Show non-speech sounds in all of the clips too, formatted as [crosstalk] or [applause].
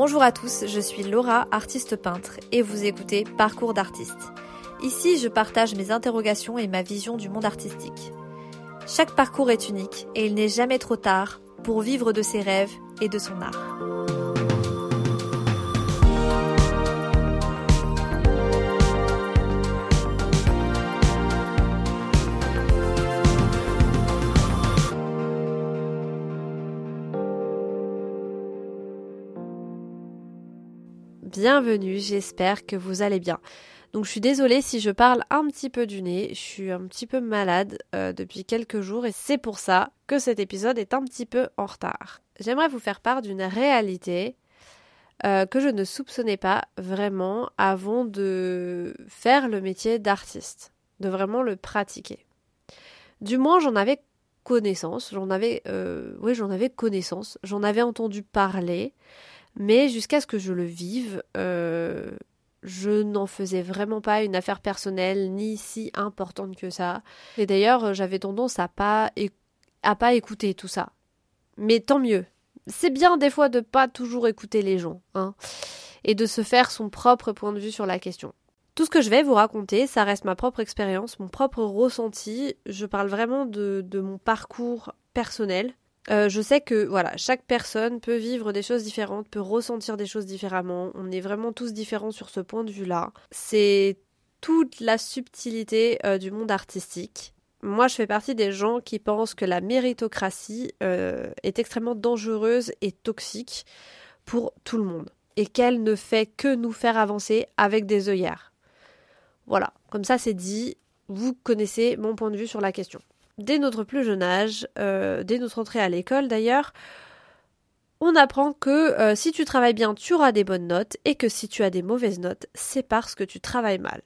Bonjour à tous, je suis Laura, artiste peintre, et vous écoutez Parcours d'artiste. Ici, je partage mes interrogations et ma vision du monde artistique. Chaque parcours est unique et il n'est jamais trop tard pour vivre de ses rêves et de son art. Bienvenue, j'espère que vous allez bien. Donc je suis désolée si je parle un petit peu du nez, je suis un petit peu malade euh, depuis quelques jours et c'est pour ça que cet épisode est un petit peu en retard. J'aimerais vous faire part d'une réalité euh, que je ne soupçonnais pas vraiment avant de faire le métier d'artiste, de vraiment le pratiquer. Du moins j'en avais connaissance, j'en avais, euh, oui j'en avais connaissance, j'en avais entendu parler, mais jusqu'à ce que je le vive, je n'en faisais vraiment pas une affaire personnelle ni si importante que ça. Et d'ailleurs, j'avais tendance à pas à pas écouter tout ça. Mais tant mieux. C'est bien des fois de pas toujours écouter les gens, hein, et de se faire son propre point de vue sur la question. Tout ce que je vais vous raconter, ça reste ma propre expérience, mon propre ressenti. Je parle vraiment de, de mon parcours personnel. Euh, je sais que voilà, chaque personne peut vivre des choses différentes, peut ressentir des choses différemment. On est vraiment tous différents sur ce point de vue-là. C'est toute la subtilité euh, du monde artistique. Moi, je fais partie des gens qui pensent que la méritocratie euh, est extrêmement dangereuse et toxique pour tout le monde et qu'elle ne fait que nous faire avancer avec des œillères. Voilà, comme ça c'est dit, vous connaissez mon point de vue sur la question dès notre plus jeune âge, euh, dès notre entrée à l'école d'ailleurs, on apprend que euh, si tu travailles bien, tu auras des bonnes notes et que si tu as des mauvaises notes, c'est parce que tu travailles mal.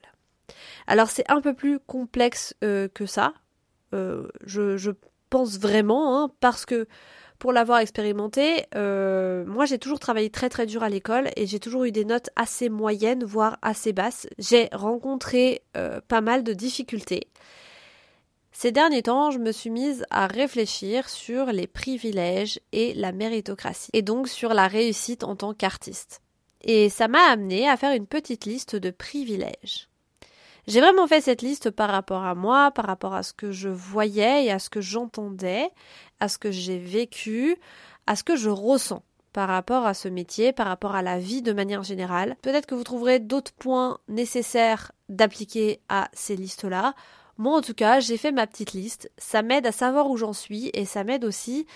Alors c'est un peu plus complexe euh, que ça, je, pense vraiment, hein, parce que pour l'avoir expérimenté, moi j'ai toujours travaillé très très dur à l'école et j'ai toujours eu des notes assez moyennes, voire assez basses. J'ai rencontré pas mal de difficultés. Ces derniers temps, je me suis mise à réfléchir sur les privilèges et la méritocratie, et donc sur la réussite en tant qu'artiste. Et ça m'a amené à faire une petite liste de privilèges. J'ai vraiment fait cette liste par rapport à moi, par rapport à ce que je voyais et à ce que j'entendais, à ce que j'ai vécu, à ce que je ressens par rapport à ce métier, par rapport à la vie de manière générale. Peut-être que vous trouverez d'autres points nécessaires d'appliquer à ces listes-là. Moi, en tout cas, j'ai fait ma petite liste. Ça m'aide à savoir où j'en suis et ça m'aide aussi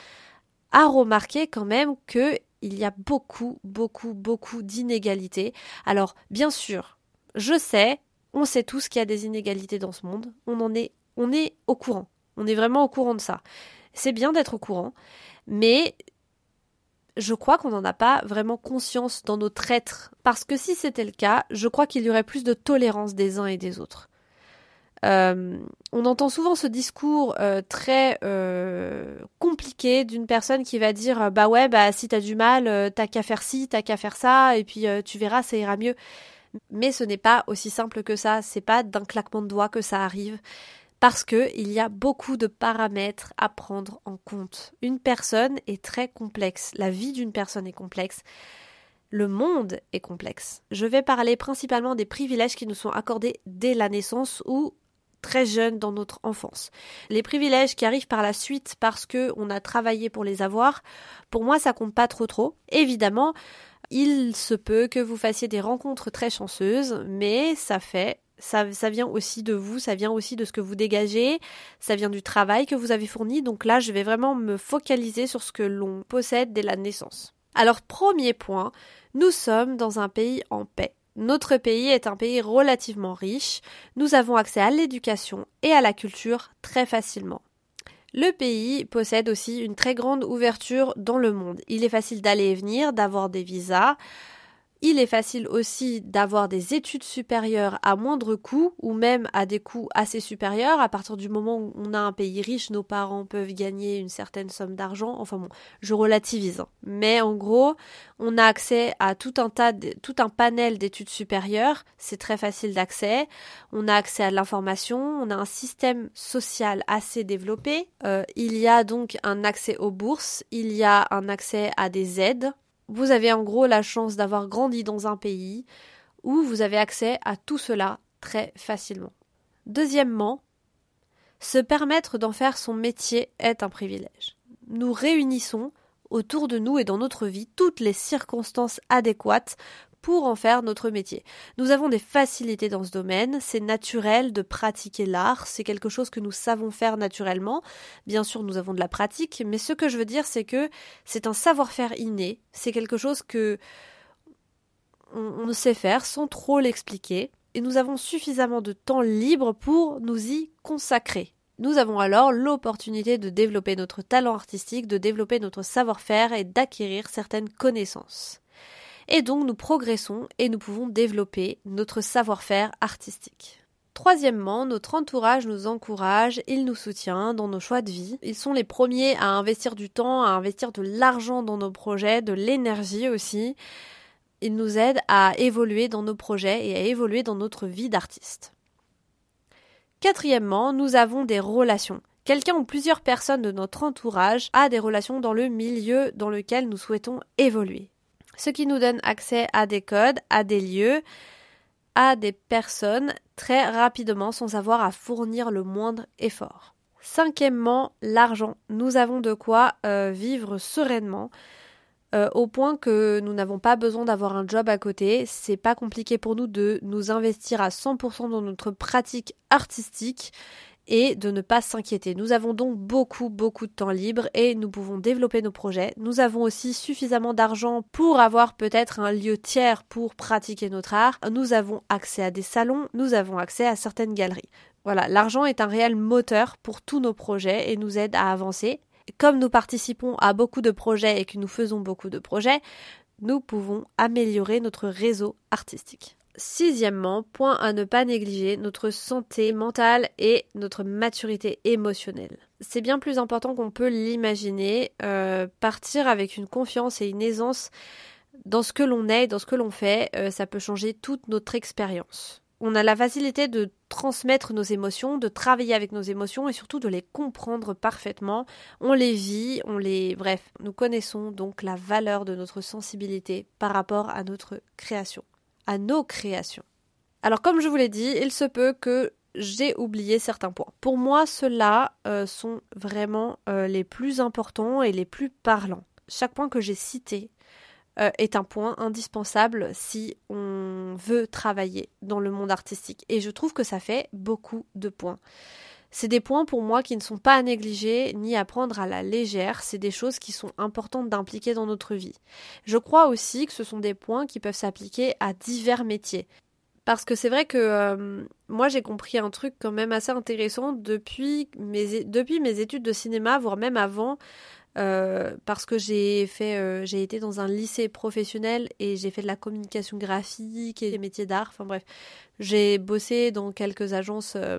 à remarquer quand même que il y a beaucoup, beaucoup, beaucoup d'inégalités. Alors, bien sûr, je sais, on sait tous qu'il y a des inégalités dans ce monde. On en est, on est au courant. On est vraiment au courant de ça. C'est bien d'être au courant, mais je crois qu'on n'en a pas vraiment conscience dans notre être. Parce que si c'était le cas, je crois qu'il y aurait plus de tolérance des uns et des autres. Euh, on entend souvent ce discours euh, très euh, compliqué d'une personne qui va dire bah ouais bah si t'as du mal t'as qu'à faire ci t'as qu'à faire ça et puis tu verras ça ira mieux. Mais ce n'est pas aussi simple que ça. C'est pas d'un claquement de doigts que ça arrive. Parce que il y a beaucoup de paramètres à prendre en compte. Une personne est très complexe. La vie d'une personne est complexe. Le monde est complexe. Je vais parler principalement des privilèges qui nous sont accordés dès la naissance ou très jeune dans notre enfance. Les privilèges qui arrivent par la suite parce que on a travaillé pour les avoir, pour moi ça compte pas trop trop. Évidemment, il se peut que vous fassiez des rencontres très chanceuses, mais ça fait ça, ça, vient aussi de vous, ça vient aussi de ce que vous dégagez, ça vient du travail que vous avez fourni. Donc là, je vais vraiment me focaliser sur ce que l'on possède dès la naissance. Alors, premier point, nous sommes dans un pays en paix. Notre pays est un pays relativement riche, nous avons accès à l'éducation et à la culture très facilement. Le pays possède aussi une très grande ouverture dans le monde. Il est facile d'aller et venir, d'avoir des visas, il est facile aussi d'avoir des études supérieures à moindre coût ou même à des coûts assez supérieurs. À partir du moment où on a un pays riche, nos parents peuvent gagner une certaine somme d'argent. Enfin bon, je relativise. Hein. Mais en gros, on a accès à tout un tas, de, tout un panel d'études supérieures. C'est très facile d'accès. On a accès à l'information. On a un système social assez développé. Euh, il y a donc un accès aux bourses. Il y a un accès à des aides Vous avez en gros la chance d'avoir grandi dans un pays où vous avez accès à tout cela très facilement. Deuxièmement, se permettre d'en faire son métier est un privilège. Nous réunissons autour de nous et dans notre vie toutes les circonstances adéquates pour en faire notre métier. Nous avons des facilités dans ce domaine, c'est naturel de pratiquer l'art, c'est quelque chose que nous savons faire naturellement. Bien sûr, nous avons de la pratique, mais ce que je veux dire, c'est que c'est un savoir-faire inné, c'est quelque chose que on, sait faire sans trop l'expliquer, et nous avons suffisamment de temps libre pour nous y consacrer. Nous avons alors l'opportunité de développer notre talent artistique, de développer notre savoir-faire et d'acquérir certaines connaissances. Et donc nous progressons et nous pouvons développer notre savoir-faire artistique. Troisièmement, notre entourage nous encourage, il nous soutient dans nos choix de vie. Ils sont les premiers à investir du temps, à investir de l'argent dans nos projets, de l'énergie aussi. Ils nous aident à évoluer dans nos projets et à évoluer dans notre vie d'artiste. Quatrièmement, nous avons des relations. Quelqu'un ou plusieurs personnes de notre entourage a des relations dans le milieu dans lequel nous souhaitons évoluer. Ce qui nous donne accès à des codes, à des lieux, à des personnes très rapidement sans avoir à fournir le moindre effort. Cinquièmement, l'argent. Nous avons de quoi euh, vivre sereinement. Euh, au point que nous n'avons pas besoin d'avoir un job à côté. C'est pas compliqué pour nous de nous investir à 100% dans notre pratique artistique et de ne pas s'inquiéter. Nous avons donc beaucoup, beaucoup de temps libre et nous pouvons développer nos projets. Nous avons aussi suffisamment d'argent pour avoir peut-être un lieu tiers pour pratiquer notre art. Nous avons accès à des salons, nous avons accès à certaines galeries. Voilà, l'argent est un réel moteur pour tous nos projets et nous aide à avancer comme nous participons à beaucoup de projets et que nous faisons beaucoup de projets, nous pouvons améliorer notre réseau artistique. Sixièmement, point à ne pas négliger, notre santé mentale et notre maturité émotionnelle. C'est bien plus important qu'on peut l'imaginer. Euh, partir avec une confiance et une aisance dans ce que l'on est, dans ce que l'on fait, euh, ça peut changer toute notre expérience on a la facilité de transmettre nos émotions, de travailler avec nos émotions et surtout de les comprendre parfaitement. On les vit, on les... Bref, nous connaissons donc la valeur de notre sensibilité par rapport à notre création, nos créations. Alors comme je vous l'ai dit, il se peut que j'ai oublié certains points. Pour moi, ceux-là euh, sont vraiment euh, les plus importants et les plus parlants. Chaque point que j'ai cité euh, est un point indispensable si on veut travailler dans le monde artistique. Et je trouve que ça fait beaucoup de points. C'est des points pour moi qui ne sont pas à négliger ni à prendre à la légère, c'est des choses qui sont importantes d'impliquer dans notre vie. Je crois aussi que ce sont des points qui peuvent s'appliquer à divers métiers. Parce que c'est vrai que euh, moi j'ai compris un truc quand même assez intéressant depuis mes, depuis mes études de cinéma, voire même avant. Euh, parce que j'ai fait, euh, j'ai été dans un lycée professionnel et j'ai fait de la communication graphique et des métiers d'art. Enfin bref, j'ai bossé dans quelques agences euh,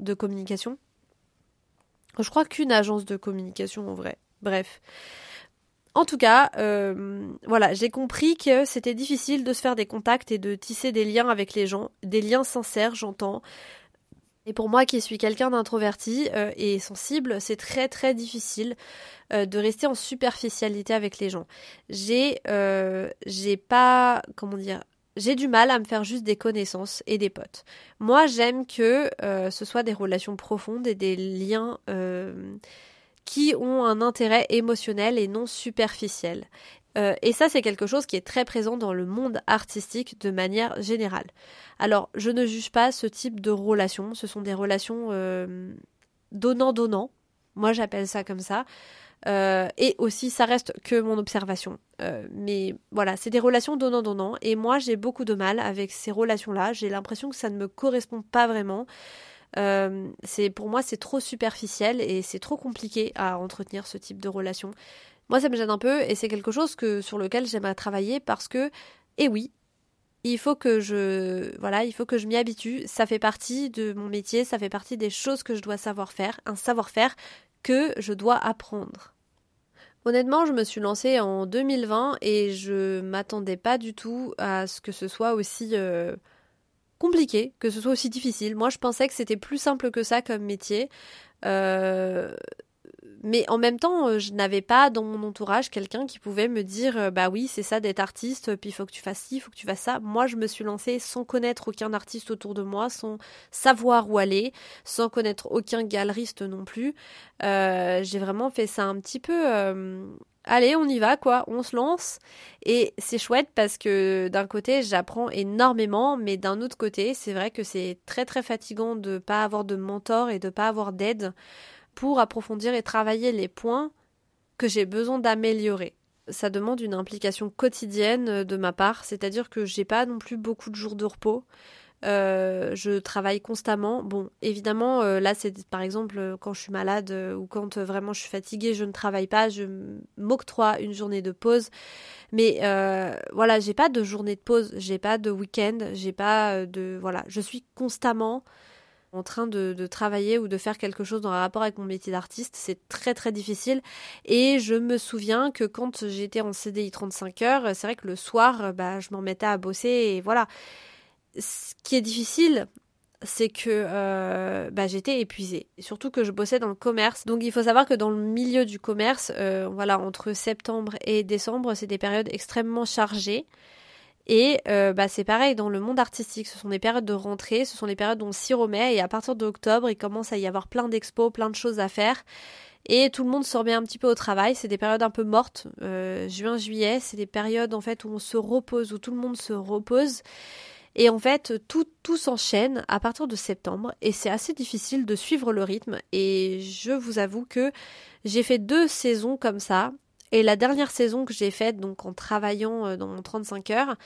de communication. Je crois qu'une agence de communication en vrai. Bref. En tout cas, voilà, j'ai compris que c'était difficile de se faire des contacts et de tisser des liens avec les gens, des liens sincères, j'entends, et pour moi qui suis quelqu'un d'introverti euh, et sensible, c'est très très difficile euh, de rester en superficialité avec les gens. J'ai euh, j'ai pas comment dire j'ai du mal à me faire juste des connaissances et des potes. Moi, j'aime que ce soit des relations profondes et des liens qui ont un intérêt émotionnel et non superficiel. Euh, et ça, c'est quelque chose qui est très présent dans le monde artistique de manière générale. Alors, je ne juge pas ce type de relations. Ce sont des relations euh, donnant-donnant. Moi, j'appelle ça comme ça. Euh, et aussi, ça reste que mon observation. mais voilà, c'est des relations donnant-donnant. Et moi, j'ai beaucoup de mal avec ces relations-là. J'ai l'impression que ça ne me correspond pas vraiment. pour moi, c'est trop superficiel et c'est trop compliqué à entretenir ce type de relation. Moi, ça me gêne un peu et c'est quelque chose que, sur lequel j'aimerais travailler parce que, eh oui, il faut que je, voilà, il faut que je m'y habitue. Ça fait partie de mon métier, ça fait partie des choses que je dois savoir faire, un savoir-faire que je dois apprendre. Honnêtement, je me suis lancée en 2020 et je m'attendais pas du tout à ce que ce soit aussi euh, compliqué, que ce soit aussi difficile. Moi, je pensais que c'était plus simple que ça comme métier. Euh, Mais en même temps, euh, je n'avais pas dans mon entourage quelqu'un qui pouvait me dire euh, bah oui, c'est ça d'être artiste, puis il faut que tu fasses ci, il faut que tu fasses ça. Moi, je me suis lancée sans connaître aucun artiste autour de moi, sans savoir où aller, sans connaître aucun galeriste non plus. Euh, j'ai vraiment fait ça un petit peu allez, on y va, quoi, on se lance. Et c'est chouette parce que d'un côté, j'apprends énormément, mais d'un autre côté, c'est vrai que c'est très très fatigant de pas avoir de mentor et de pas avoir d'aide pour approfondir et travailler les points que j'ai besoin d'améliorer. Ça demande une implication quotidienne de ma part, c'est-à-dire que j'ai pas non plus beaucoup de jours de repos. Euh, je travaille constamment. Bon, évidemment, euh, là, c'est par exemple quand je suis malade euh, ou quand vraiment je suis fatiguée, je ne travaille pas, je m'octroie une journée de pause. Mais voilà, j'ai pas de journée de pause, j'ai pas de week-end, j'ai pas de voilà, je suis constamment en train de, travailler ou de faire quelque chose dans un rapport avec mon métier d'artiste. C'est très très difficile. Et je me souviens que quand j'étais en CDI 35 heures, c'est vrai que le soir, bah, je m'en mettais à bosser et voilà. Ce qui est difficile, c'est que euh, bah, j'étais épuisée. Surtout que je bossais dans le commerce. Donc il faut savoir que dans le milieu du commerce, euh, voilà, entre septembre et décembre, c'est des périodes extrêmement chargées. Et euh, bah, c'est pareil dans le monde artistique, ce sont des périodes de rentrée, ce sont des périodes où on s'y remet et à partir d'octobre, il commence à y avoir plein d'expos, plein de choses à faire. Et tout le monde se remet un petit peu au travail. C'est des périodes un peu mortes. Euh, juin, juillet, c'est des périodes en fait où on se repose, où tout le monde se repose. Et en fait, tout, tout s'enchaîne à partir de septembre et c'est assez difficile de suivre le rythme. Et je vous avoue que j'ai fait deux saisons comme ça et la dernière saison que j'ai faite, donc en travaillant euh, dans mon 35 heures,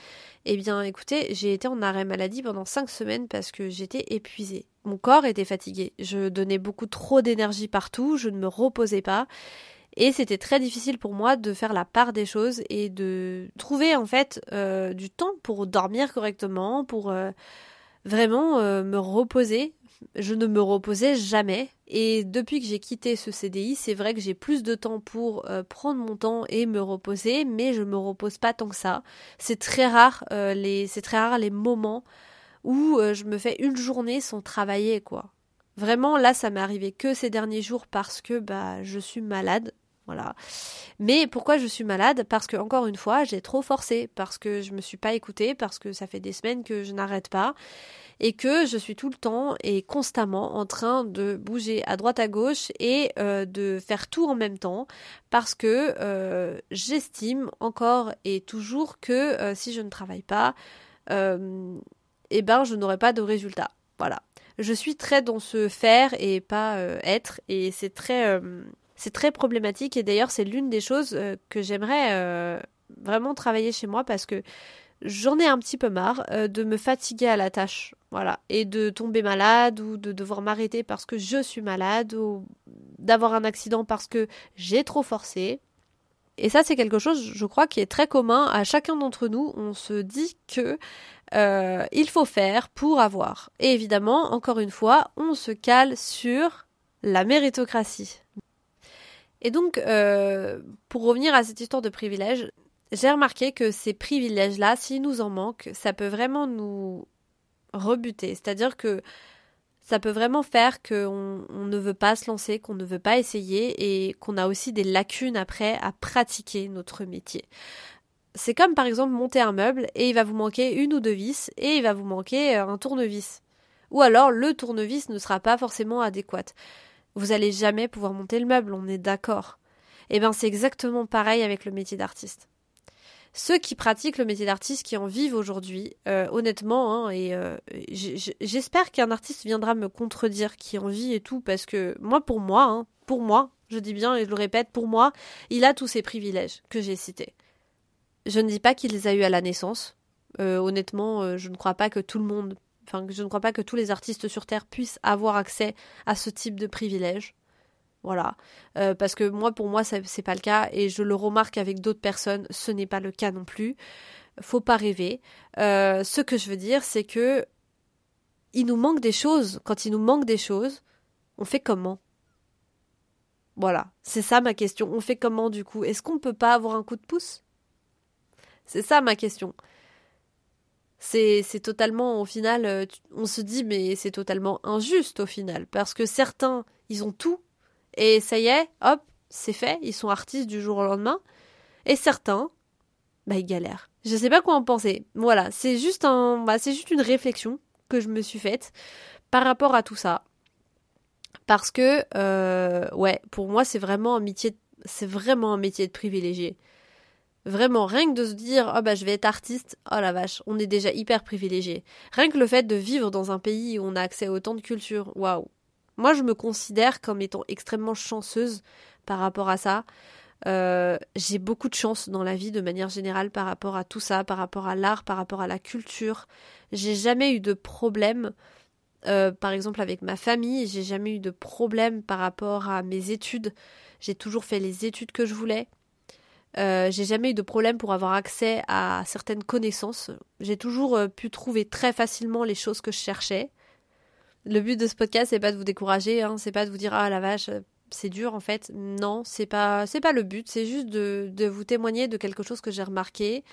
eh bien écoutez, j'ai été en arrêt maladie pendant 5 semaines parce que j'étais épuisée. Mon corps était fatigué. Je donnais beaucoup trop d'énergie partout, je ne me reposais pas. Et c'était très difficile pour moi de faire la part des choses et de trouver en fait euh, du temps pour dormir correctement, pour euh, vraiment me reposer je ne me reposais jamais. Et depuis que j'ai quitté ce CDI, c'est vrai que j'ai plus de temps pour euh, prendre mon temps et me reposer, mais je me repose pas tant que ça. C'est très rare euh, les, c'est très rare les moments où euh, je me fais une journée sans travailler quoi. Vraiment là, ça m'est arrivé que ces derniers jours parce que bah je suis malade. Voilà. Mais pourquoi je suis malade? Parce que encore une fois, j'ai trop forcé, parce que je me suis pas écoutée, parce que ça fait des semaines que je n'arrête pas et que je suis tout le temps et constamment en train de bouger à droite à gauche et euh, de faire tout en même temps parce que euh, j'estime encore et toujours que euh, si je ne travaille pas, eh ben je n'aurai pas de résultat. Voilà. Je suis très dans ce faire et pas être et c'est très c'est très problématique et d'ailleurs c'est l'une des choses que j'aimerais vraiment travailler chez moi parce que j'en ai un petit peu marre euh, de me fatiguer à la tâche, voilà, et de tomber malade ou de devoir m'arrêter parce que je suis malade ou d'avoir un accident parce que j'ai trop forcé. Et ça, c'est quelque chose, je crois, qui est très commun à chacun d'entre nous. On se dit que euh, il faut faire pour avoir. Et évidemment, encore une fois, on se cale sur la méritocratie. Et donc, euh, pour revenir à cette histoire de privilège, j'ai remarqué que ces privilèges-là, s'ils nous en manquent, ça peut vraiment nous rebuter. C'est-à-dire que ça peut vraiment faire qu'on on ne veut pas se lancer, qu'on ne veut pas essayer et qu'on a aussi des lacunes après à pratiquer notre métier. C'est comme par exemple monter un meuble et il va vous manquer une ou deux vis et il va vous manquer euh, un tournevis. Ou alors le tournevis ne sera pas forcément adéquat. Vous allez jamais pouvoir monter le meuble, on est d'accord. Eh bien c'est exactement pareil avec le métier d'artiste ceux qui pratiquent le métier d'artiste, qui en vivent aujourd'hui, euh, honnêtement, hein, et euh, j'espère qu'un artiste viendra me contredire qui en vit et tout, parce que moi, pour moi, hein, pour moi, je dis bien et je le répète, pour moi, il a tous ces privilèges que j'ai cités. Je ne dis pas qu'il les a eus à la naissance. Euh, honnêtement, je ne crois pas que tout le monde, enfin, je ne crois pas que tous les artistes sur Terre puissent avoir accès à ce type de privilèges. Voilà. Euh, parce que moi, pour moi, c'est pas le cas et je le remarque avec d'autres personnes, ce n'est pas le cas non plus. Faut pas rêver. Euh, ce que je veux dire, c'est que il nous manque des choses. Quand il nous manque des choses, on fait comment? Voilà. C'est ça ma question. On fait comment du coup? Est-ce qu'on peut pas avoir un coup de pouce? C'est ça ma question. C'est, totalement, au final, euh, on se dit, mais c'est totalement injuste au final. Parce que certains, ils ont tout et ça y est, hop, c'est fait, ils sont artistes du jour au lendemain. Et certains, bah, ils galèrent. Je sais pas quoi en penser. Voilà, c'est juste un, bah, juste une réflexion que je me suis faite par rapport à tout ça. Parce que, euh, ouais, pour moi, c'est vraiment un métier, c'est vraiment un métier de privilégié. Vraiment, rien que de se dire, oh bah je vais être artiste, oh la vache, on est déjà hyper privilégié. Rien que le fait de vivre dans un pays où on a accès à autant de culture, waouh. Moi, je me considère comme étant extrêmement chanceuse par rapport à ça. Euh, j'ai beaucoup de chance dans la vie de manière générale par rapport à tout ça, par rapport à l'art, par rapport à la culture. J'ai jamais eu de problème, euh, par exemple avec ma famille, j'ai jamais eu de problème par rapport à mes études. J'ai toujours fait les études que je voulais. Euh, j'ai jamais eu de problème pour avoir accès à certaines connaissances. J'ai toujours pu trouver très facilement les choses que je cherchais. Le but de ce podcast, c'est pas de vous décourager, hein, c'est pas de vous dire ah la vache, c'est dur en fait. Non, c'est pas c'est pas le but, c'est juste de, de, vous témoigner de quelque chose que j'ai remarqué.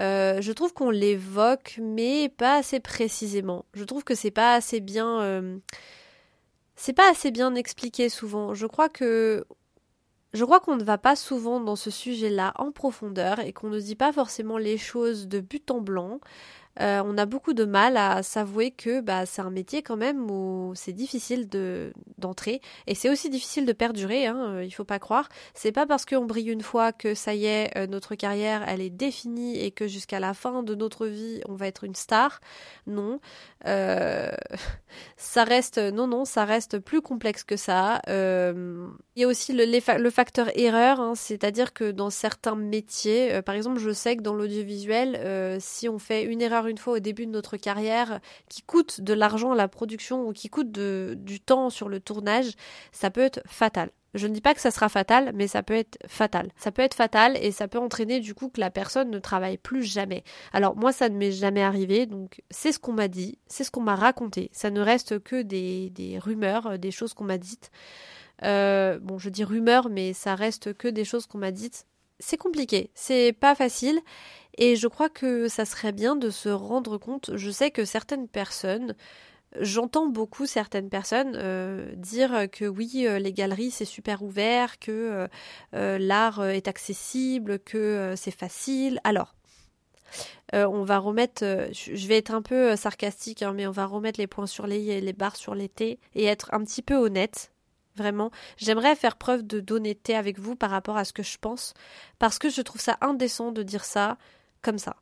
Euh, je trouve qu'on l'évoque, mais pas assez précisément. Je trouve que c'est pas assez bien euh, c'est pas assez bien expliqué souvent. Je crois que je crois qu'on ne va pas souvent dans ce sujet-là en profondeur et qu'on ne dit pas forcément les choses de but en blanc. Euh, on a beaucoup de mal à s'avouer que bah, c'est un métier quand même où c'est difficile de d'entrer et c'est aussi difficile de perdurer. Hein, euh, il faut pas croire. C'est pas parce qu'on brille une fois que ça y est, euh, notre carrière elle est définie et que jusqu'à la fin de notre vie on va être une star. Non, [laughs] ça reste non non, ça reste plus complexe que ça. il y a aussi le, le facteur erreur, hein, c'est-à-dire que dans certains métiers, par exemple, je sais que dans l'audiovisuel, si on fait une erreur une fois au début de notre carrière qui coûte de l'argent à la production ou qui coûte du temps sur le tournage, ça peut être fatal. Je ne dis pas que ça sera fatal, mais ça peut être fatal. Ça peut être fatal et ça peut entraîner du coup que la personne ne travaille plus jamais. Alors moi, ça ne m'est jamais arrivé, donc c'est ce qu'on m'a dit, c'est ce qu'on m'a raconté. Ça ne reste que des, des rumeurs, des choses qu'on m'a dites. Euh, bon, je dis rumeurs, mais ça reste que des choses qu'on m'a dites. C'est compliqué, c'est pas facile. Et je crois que ça serait bien de se rendre compte, je sais que certaines personnes, j'entends beaucoup certaines personnes euh, dire que oui, euh, les galeries c'est super ouvert, que euh, l'art est accessible, que c'est facile. Alors, on va remettre, je vais être un peu sarcastique, hein, mais on va remettre les points sur les les barres sur les T et être un petit peu honnête. Vraiment, j'aimerais faire preuve d'honnêteté avec vous par rapport à ce que je pense, parce que je trouve ça indécent de dire ça comme ça.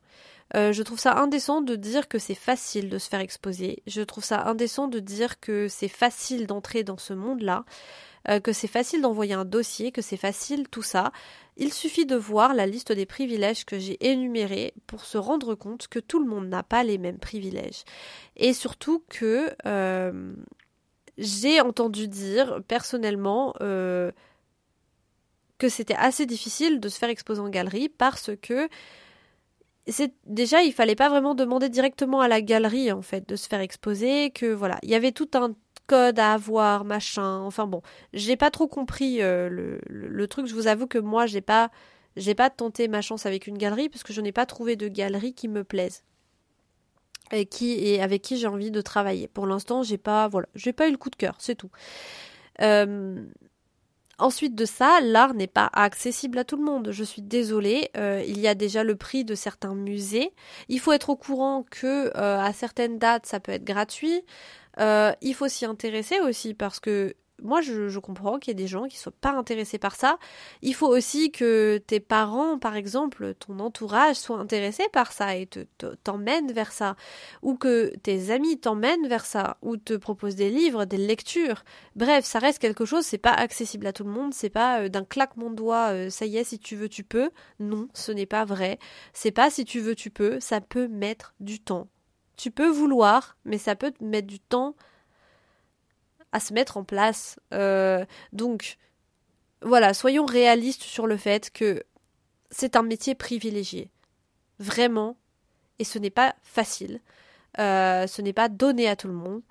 Euh, je trouve ça indécent de dire que c'est facile de se faire exposer. Je trouve ça indécent de dire que c'est facile d'entrer dans ce monde-là, euh, que c'est facile d'envoyer un dossier, que c'est facile tout ça. Il suffit de voir la liste des privilèges que j'ai énumérés pour se rendre compte que tout le monde n'a pas les mêmes privilèges. Et surtout que euh, j'ai entendu dire personnellement que c'était assez difficile de se faire exposer en galerie parce que c'est déjà il fallait pas vraiment demander directement à la galerie en fait de se faire exposer que voilà il y avait tout un code à avoir machin enfin bon. J'ai pas trop compris euh, le, truc. Je vous avoue que moi j'ai pas j'ai pas tenté ma chance avec une galerie parce que je n'ai pas trouvé de galerie qui me plaise. Et qui et avec qui j'ai envie de travailler. Pour l'instant j'ai pas voilà j'ai pas eu le coup de cœur c'est tout. Euh, Ensuite de ça, l'art n'est pas accessible à tout le monde. Je suis désolée, euh, il y a déjà le prix de certains musées. Il faut être au courant que euh, à certaines dates, ça peut être gratuit. Euh, il faut s'y intéresser aussi parce que moi, je, comprends qu'il y ait des gens qui ne soient pas intéressés par ça. Il faut aussi que tes parents, par exemple, ton entourage, soient intéressés par ça et t'emmènent vers ça. Ou que tes amis t'emmènent vers ça. Ou te proposent des livres, des lectures. Bref, ça reste quelque chose, c'est pas accessible à tout le monde. C'est pas euh, d'un claquement de doigts, euh, ça y est, si tu veux, tu peux. Non, ce n'est pas vrai. C'est pas si tu veux, tu peux. Ça peut mettre du temps. Tu peux vouloir, mais ça peut te mettre du temps à se mettre en place. Euh, donc, voilà, soyons réalistes sur le fait que c'est un métier privilégié. Vraiment. Et ce n'est pas facile. Euh, ce n'est pas donné à tout le monde.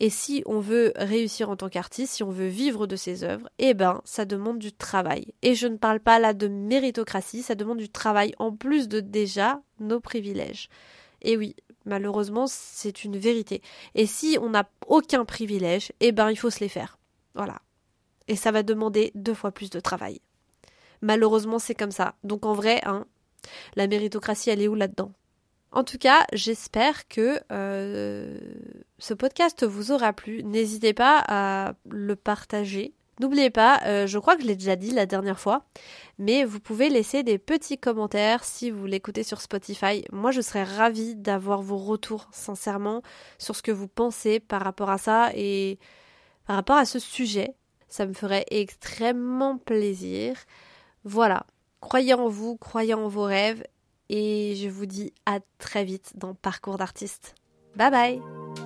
Et si on veut réussir en tant qu'artiste, si on veut vivre de ses œuvres, eh ben, ça demande du travail. Et je ne parle pas là de méritocratie, ça demande du travail en plus de déjà nos privilèges. Et oui, Malheureusement, c'est une vérité. Et si on n'a aucun privilège, eh ben il faut se les faire. Voilà. Et ça va demander deux fois plus de travail. Malheureusement, c'est comme ça. Donc en vrai, hein, la méritocratie, elle est où là-dedans? En tout cas, j'espère que euh, ce podcast vous aura plu. N'hésitez pas à le partager. N'oubliez pas, euh, je crois que je l'ai déjà dit la dernière fois, mais vous pouvez laisser des petits commentaires si vous l'écoutez sur Spotify. Moi, je serais ravie d'avoir vos retours, sincèrement, sur ce que vous pensez par rapport à ça et par rapport à ce sujet. Ça me ferait extrêmement plaisir. Voilà, croyez en vous, croyez en vos rêves et je vous dis à très vite dans Parcours d'artiste. Bye bye